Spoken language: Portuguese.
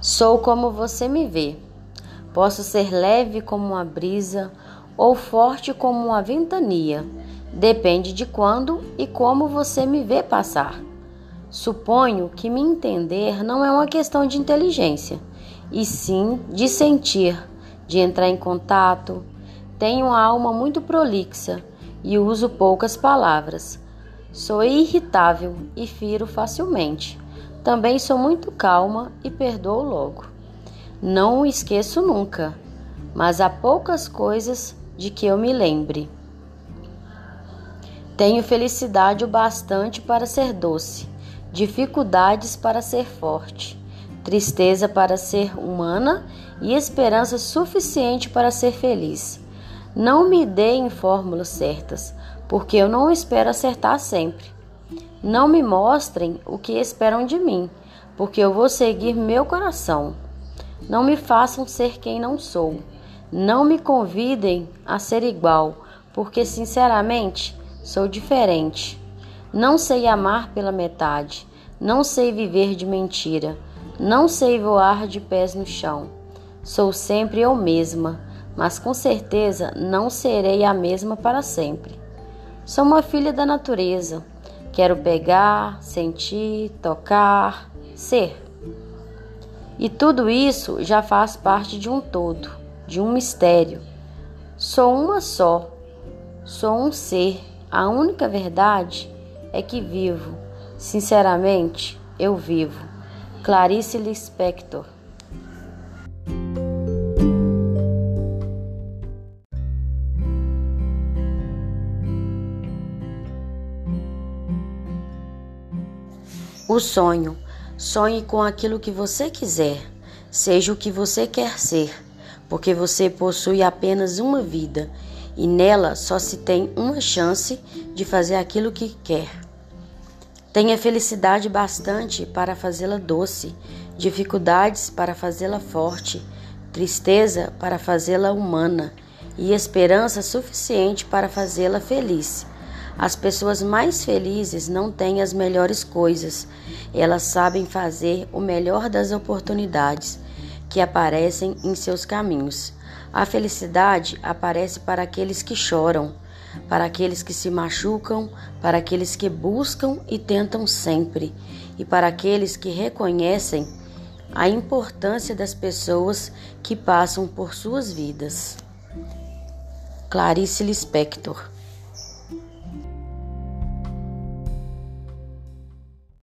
Sou como você me vê. Posso ser leve como uma brisa ou forte como uma ventania. Depende de quando e como você me vê passar. Suponho que me entender não é uma questão de inteligência, e sim de sentir, de entrar em contato. Tenho uma alma muito prolixa e uso poucas palavras. Sou irritável e firo facilmente. Também sou muito calma e perdoo logo. Não o esqueço nunca, mas há poucas coisas de que eu me lembre. Tenho felicidade o bastante para ser doce, dificuldades para ser forte, tristeza para ser humana e esperança suficiente para ser feliz. Não me deem fórmulas certas, porque eu não espero acertar sempre. Não me mostrem o que esperam de mim, porque eu vou seguir meu coração. Não me façam ser quem não sou. Não me convidem a ser igual, porque sinceramente sou diferente. Não sei amar pela metade, não sei viver de mentira, não sei voar de pés no chão. Sou sempre eu mesma, mas com certeza não serei a mesma para sempre. Sou uma filha da natureza Quero pegar, sentir, tocar, ser. E tudo isso já faz parte de um todo, de um mistério. Sou uma só, sou um ser. A única verdade é que vivo. Sinceramente, eu vivo. Clarice Lispector O sonho. Sonhe com aquilo que você quiser, seja o que você quer ser, porque você possui apenas uma vida e nela só se tem uma chance de fazer aquilo que quer. Tenha felicidade bastante para fazê-la doce, dificuldades para fazê-la forte, tristeza para fazê-la humana e esperança suficiente para fazê-la feliz. As pessoas mais felizes não têm as melhores coisas, elas sabem fazer o melhor das oportunidades que aparecem em seus caminhos. A felicidade aparece para aqueles que choram, para aqueles que se machucam, para aqueles que buscam e tentam sempre, e para aqueles que reconhecem a importância das pessoas que passam por suas vidas. Clarice Lispector